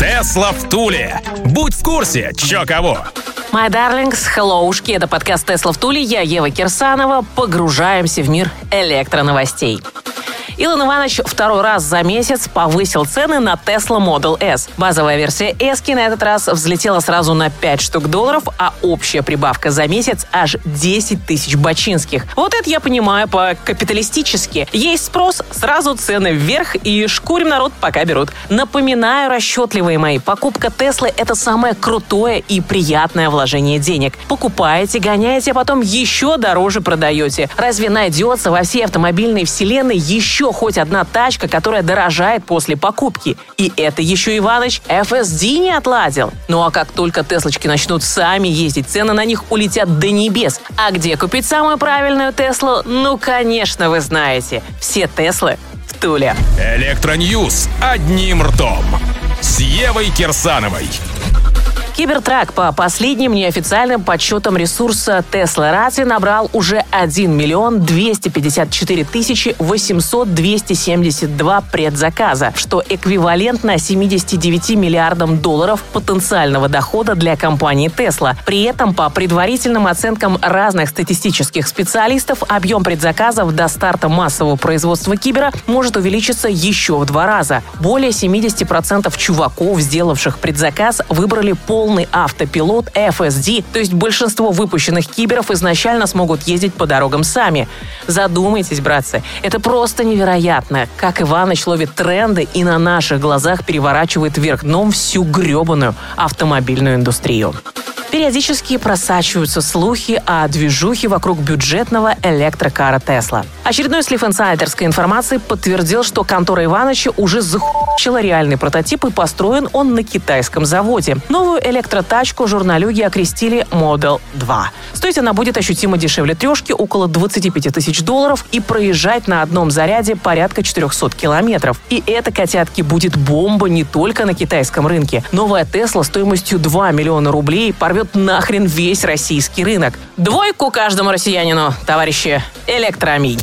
Тесла в Туле. Будь в курсе, чё кого. My darlings, helloушки, это подкаст Тесла в Туле, я Ева Кирсанова. Погружаемся в мир электроновостей. Илон Иванович второй раз за месяц повысил цены на Tesla Model S. Базовая версия S на этот раз взлетела сразу на 5 штук долларов, а общая прибавка за месяц аж 10 тысяч бачинских. Вот это я понимаю по-капиталистически. Есть спрос, сразу цены вверх и шкурим народ, пока берут. Напоминаю, расчетливые мои, покупка Теслы – это самое крутое и приятное вложение денег. Покупаете, гоняете, а потом еще дороже продаете. Разве найдется во всей автомобильной вселенной еще хоть одна тачка, которая дорожает после покупки. И это еще Иваныч FSD не отладил. Ну а как только Теслочки начнут сами ездить, цены на них улетят до небес. А где купить самую правильную Теслу? Ну, конечно, вы знаете. Все Теслы в Туле. Электроньюз одним ртом. С Евой Кирсановой. Cybertruck по последним неофициальным подсчетам ресурса Teslarati набрал уже 1 миллион 254 тысячи 800 272 предзаказа, что эквивалентно 79 миллиардам долларов потенциального дохода для компании Tesla. При этом, по предварительным оценкам разных статистических специалистов, объем предзаказов до старта массового производства Кибера может увеличиться еще в два раза. Более 70% чуваков, сделавших предзаказ, выбрали полный полный автопилот FSD, то есть большинство выпущенных киберов изначально смогут ездить по дорогам сами. Задумайтесь, братцы, это просто невероятно, как Иваныч ловит тренды и на наших глазах переворачивает вверх дном всю гребаную автомобильную индустрию. Периодически просачиваются слухи о движухе вокруг бюджетного электрокара Тесла. Очередной слив инсайдерской информации подтвердил, что контора Ивановича уже захуячила реальный прототип и построен он на китайском заводе. Новую электротачку журналюги окрестили Model 2. Стоить она будет ощутимо дешевле трешки, около 25 тысяч долларов, и проезжать на одном заряде порядка 400 километров. И это, котятки, будет бомба не только на китайском рынке. Новая Тесла стоимостью 2 миллиона рублей порвет порвет нахрен весь российский рынок. Двойку каждому россиянину, товарищи. Электроаминь.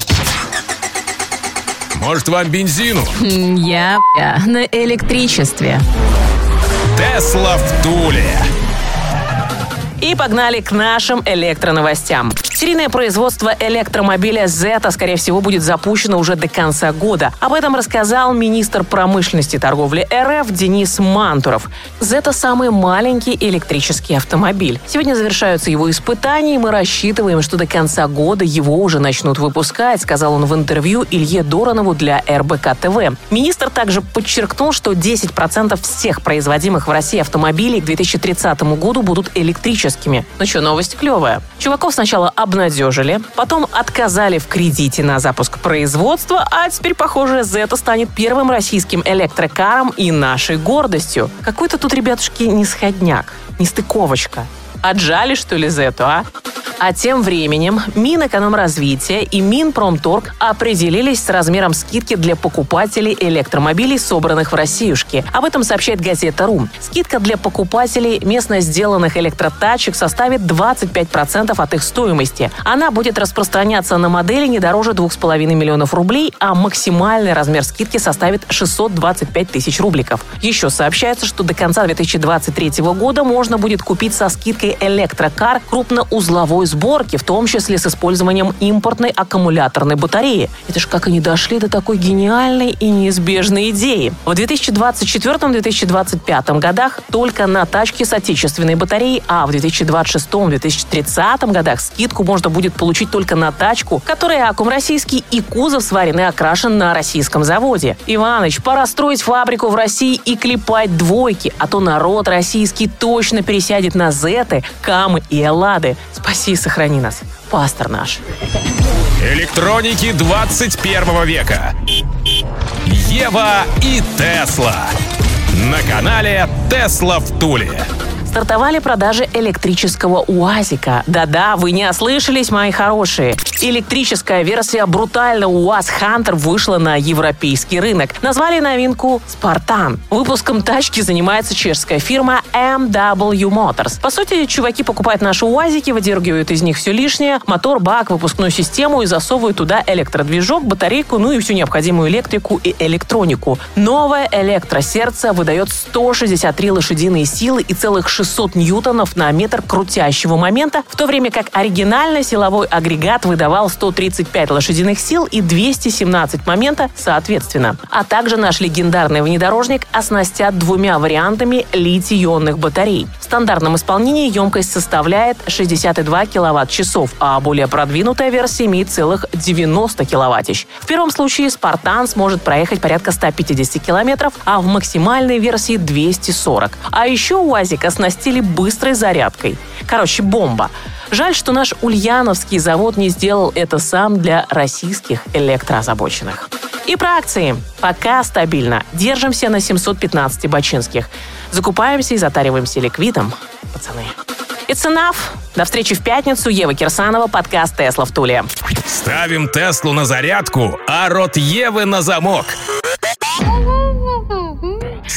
Может, вам бензину? Я, я на электричестве. Тесла в Туле. И погнали к нашим электроновостям. Серийное производство электромобиля Zeta, скорее всего, будет запущено уже до конца года. Об этом рассказал министр промышленности и торговли РФ Денис Мантуров. Zeta – самый маленький электрический автомобиль. Сегодня завершаются его испытания, и мы рассчитываем, что до конца года его уже начнут выпускать, сказал он в интервью Илье Доронову для РБК ТВ. Министр также подчеркнул, что 10% всех производимых в России автомобилей к 2030 году будут электрическими. Ну что, новость клевая. Чуваков сначала обнадежили, потом отказали в кредите на запуск производства, а теперь, похоже, Zeta станет первым российским электрокаром и нашей гордостью. Какой-то тут, ребятушки, нисходняк, нестыковочка. Отжали, что ли, Зету, а? А тем временем Минэкономразвития и Минпромторг определились с размером скидки для покупателей электромобилей, собранных в Россиюшке. Об этом сообщает газета «Рум». Скидка для покупателей местно сделанных электротачек составит 25% от их стоимости. Она будет распространяться на модели не дороже 2,5 миллионов рублей, а максимальный размер скидки составит 625 тысяч рубликов. Еще сообщается, что до конца 2023 года можно будет купить со скидкой электрокар крупноузловой сборки, в том числе с использованием импортной аккумуляторной батареи. Это ж как они дошли до такой гениальной и неизбежной идеи. В 2024-2025 годах только на тачки с отечественной батареей, а в 2026-2030 годах скидку можно будет получить только на тачку, которая аккум российский и кузов сварен и окрашен на российском заводе. Иваныч, пора строить фабрику в России и клепать двойки, а то народ российский точно пересядет на Зеты, Камы и Эллады. Спаси сохрани нас, пастор наш. Электроники 21 века. Ева и Тесла. На канале Тесла в Туле. стартовали продажи электрического УАЗика. Да-да, вы не ослышались, мои хорошие. Электрическая версия брутального УАЗ Хантер вышла на европейский рынок. Назвали новинку «Спартан». Выпуском тачки занимается чешская фирма MW Motors. По сути, чуваки покупают наши УАЗики, выдергивают из них все лишнее, мотор, бак, выпускную систему и засовывают туда электродвижок, батарейку, ну и всю необходимую электрику и электронику. Новое электросердце выдает 163 лошадиные силы и целых 600 ньютонов на метр крутящего момента, в то время как оригинальный силовой агрегат выдавал 135 лошадиных сил и 217 момента соответственно. А также наш легендарный внедорожник оснастят двумя вариантами литий-ионных батарей. В стандартном исполнении емкость составляет 62 киловатт-часов, а более продвинутая версия имеет целых 90 киловатт-часов. В первом случае «Спартан» сможет проехать порядка 150 километров, а в максимальной версии 240. А еще УАЗик оснастили быстрой зарядкой. Короче, бомба. Жаль, что наш ульяновский завод не сделал это сам для российских электроозабоченных. И про акции. Пока стабильно. Держимся на 715 бачинских. Закупаемся и затариваемся ликвидом. Пацаны. It's enough. До встречи в пятницу. Ева Кирсанова, подкаст «Тесла в Туле». Ставим Теслу на зарядку, а рот Евы на замок.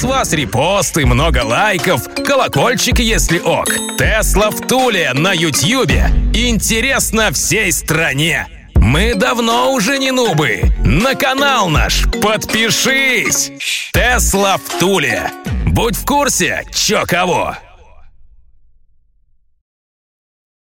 С вас репосты, много лайков, колокольчик, если ок. Тесла в Туле на Ютьюбе. Интересно всей стране. Мы давно уже не нубы. На канал наш подпишись. Тесла в Туле. Будь в курсе, чё кого.